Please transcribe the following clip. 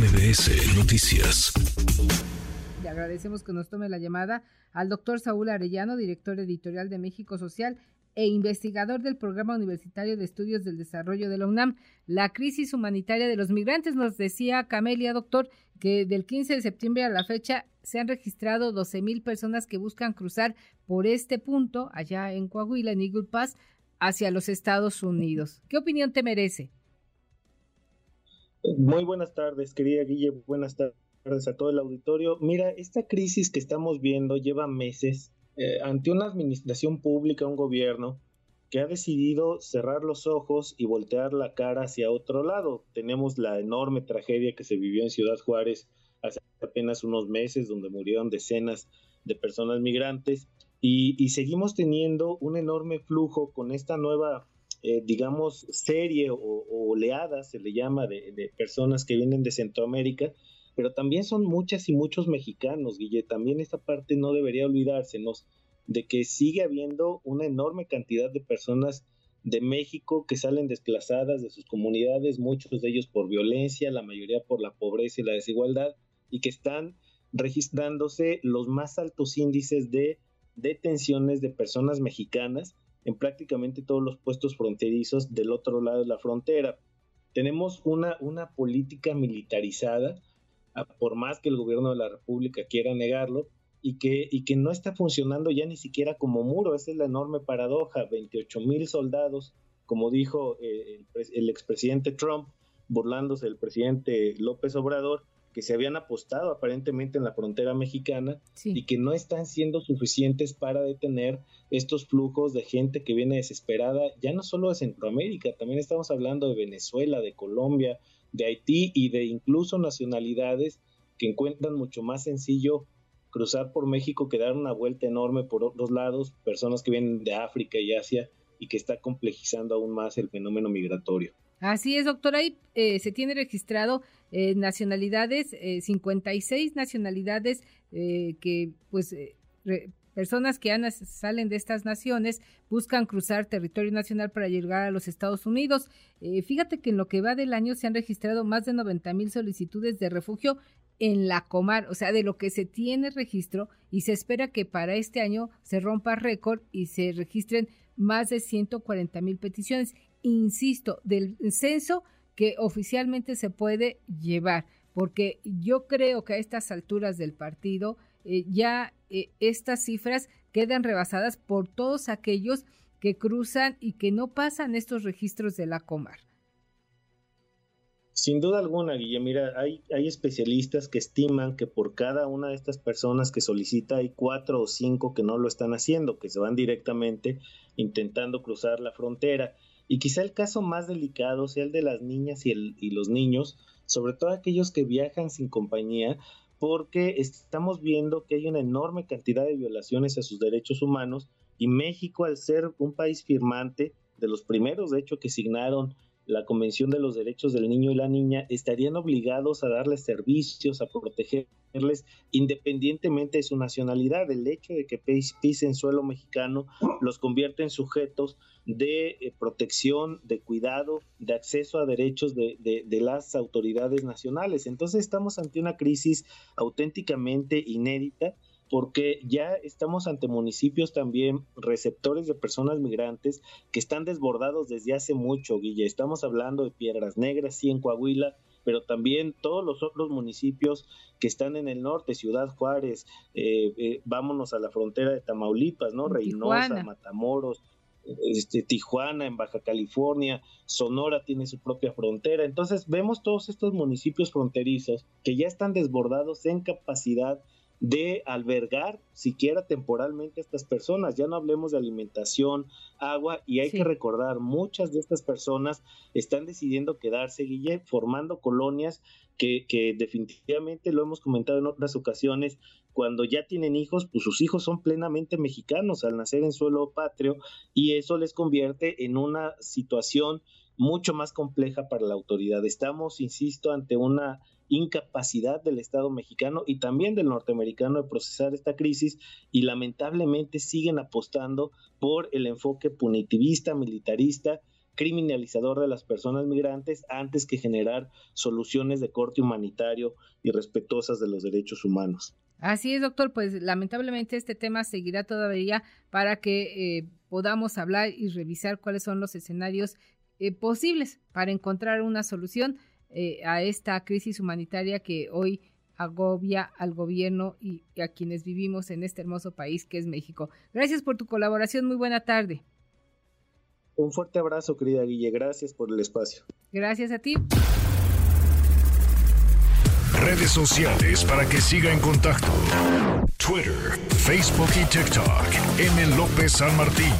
MBS Noticias. Le agradecemos que nos tome la llamada al doctor Saúl Arellano, director editorial de México Social e investigador del Programa Universitario de Estudios del Desarrollo de la UNAM. La crisis humanitaria de los migrantes, nos decía Camelia, doctor, que del 15 de septiembre a la fecha se han registrado 12 mil personas que buscan cruzar por este punto, allá en Coahuila, en Eagle Pass, hacia los Estados Unidos. ¿Qué opinión te merece? Muy buenas tardes, querida Guille. Buenas tardes a todo el auditorio. Mira, esta crisis que estamos viendo lleva meses eh, ante una administración pública, un gobierno que ha decidido cerrar los ojos y voltear la cara hacia otro lado. Tenemos la enorme tragedia que se vivió en Ciudad Juárez hace apenas unos meses, donde murieron decenas de personas migrantes, y, seguimos teniendo un enorme flujo con esta nueva, eh, digamos, serie o, oleada, se le llama, de, de personas que vienen de Centroamérica, pero también son muchas y muchos mexicanos, Guille. También esta parte no debería olvidársenos de que sigue habiendo una enorme cantidad de personas de México que salen desplazadas de sus comunidades, muchos de ellos por violencia, la mayoría por la pobreza y la desigualdad, y que están registrándose los más altos índices de detenciones de personas mexicanas en prácticamente todos los puestos fronterizos del otro lado de la frontera. Tenemos una, una política militarizada, por más que el gobierno de la República quiera negarlo, y que, y que no está funcionando ya ni siquiera como muro. Esa es la enorme paradoja. 28 mil soldados, como dijo eh, el, el expresidente Trump, burlándose del presidente López Obrador, que se habían apostado aparentemente en la frontera mexicana y que no están siendo suficientes para detener estos flujos de gente que viene desesperada, ya no solo de Centroamérica, también estamos hablando de Venezuela, de Colombia, de Haití y de incluso nacionalidades que encuentran mucho más sencillo cruzar por México que dar una vuelta enorme por otros lados, personas que vienen de África y Asia y que está complejizando aún más el fenómeno migratorio. Así es, doctor. Ahí eh, se tiene registrado eh, nacionalidades, 56 eh, nacionalidades que, pues, personas que salen de estas naciones buscan cruzar territorio nacional para llegar a los Estados Unidos. fíjate que en lo que va del año se han registrado más de 90 mil solicitudes de refugio en la Comar, o sea, de lo que se tiene registro y se espera que para este año se rompa récord y se registren más de 140 mil peticiones insisto, del censo que oficialmente se puede llevar, porque yo creo que a estas alturas del partido eh, ya eh, estas cifras quedan rebasadas por todos aquellos que cruzan y que no pasan estos registros de la Comar. Sin duda alguna, Guille, mira, hay, especialistas que estiman que por cada una de estas personas que solicita hay cuatro o cinco que no lo están haciendo, que se van directamente intentando cruzar la frontera. Y quizá el caso más delicado sea el de las niñas y, y los niños, sobre todo aquellos que viajan sin compañía, porque estamos viendo que hay una enorme cantidad de violaciones a sus derechos humanos y México, al ser un país firmante, de los primeros, de hecho, que signaron la Convención de los Derechos del Niño y la Niña, estarían obligados a darles servicios, a protegerles independientemente de su nacionalidad. El hecho de que pisen suelo mexicano los convierte en sujetos de eh, protección, de cuidado, de acceso a derechos de, de, las autoridades nacionales. Entonces estamos ante una crisis auténticamente inédita porque ya estamos ante municipios también receptores de personas migrantes que están desbordados desde hace mucho, Guille. Estamos hablando de Piedras Negras, sí, en Coahuila, pero también todos los otros municipios que están en el norte, Ciudad Juárez, eh, eh, vámonos a la frontera de Tamaulipas, ¿no? Reynosa, Matamoros, este, Tijuana, en Baja California, Sonora tiene su propia frontera. Entonces vemos todos estos municipios fronterizos que ya están desbordados en capacidad de albergar siquiera temporalmente a estas personas. Ya no hablemos de alimentación, agua, y hay que recordar, muchas de estas personas están decidiendo quedarse, Guille, formando colonias que, que definitivamente lo hemos comentado en otras ocasiones, cuando ya tienen hijos, pues sus hijos son plenamente mexicanos al nacer en suelo patrio y eso les convierte en una situación mucho más compleja para la autoridad. Estamos, insisto, ante una incapacidad del Estado mexicano y también del norteamericano de procesar esta crisis y lamentablemente siguen apostando por el enfoque punitivista, militarista, criminalizador de las personas migrantes antes que generar soluciones de corte humanitario y respetuosas de los derechos humanos. Así es, doctor. Pues lamentablemente este tema seguirá todavía para que eh, podamos hablar y revisar cuáles son los escenarios eh, posibles para encontrar una solución eh, a esta crisis humanitaria que hoy agobia al gobierno y, a quienes vivimos en este hermoso país que es México. Gracias por tu colaboración. Muy buena tarde. Un fuerte abrazo, querida Guille. Gracias por el espacio. Gracias a ti. Redes sociales para que siga en contacto: Twitter, Facebook y TikTok. M. López San Martín.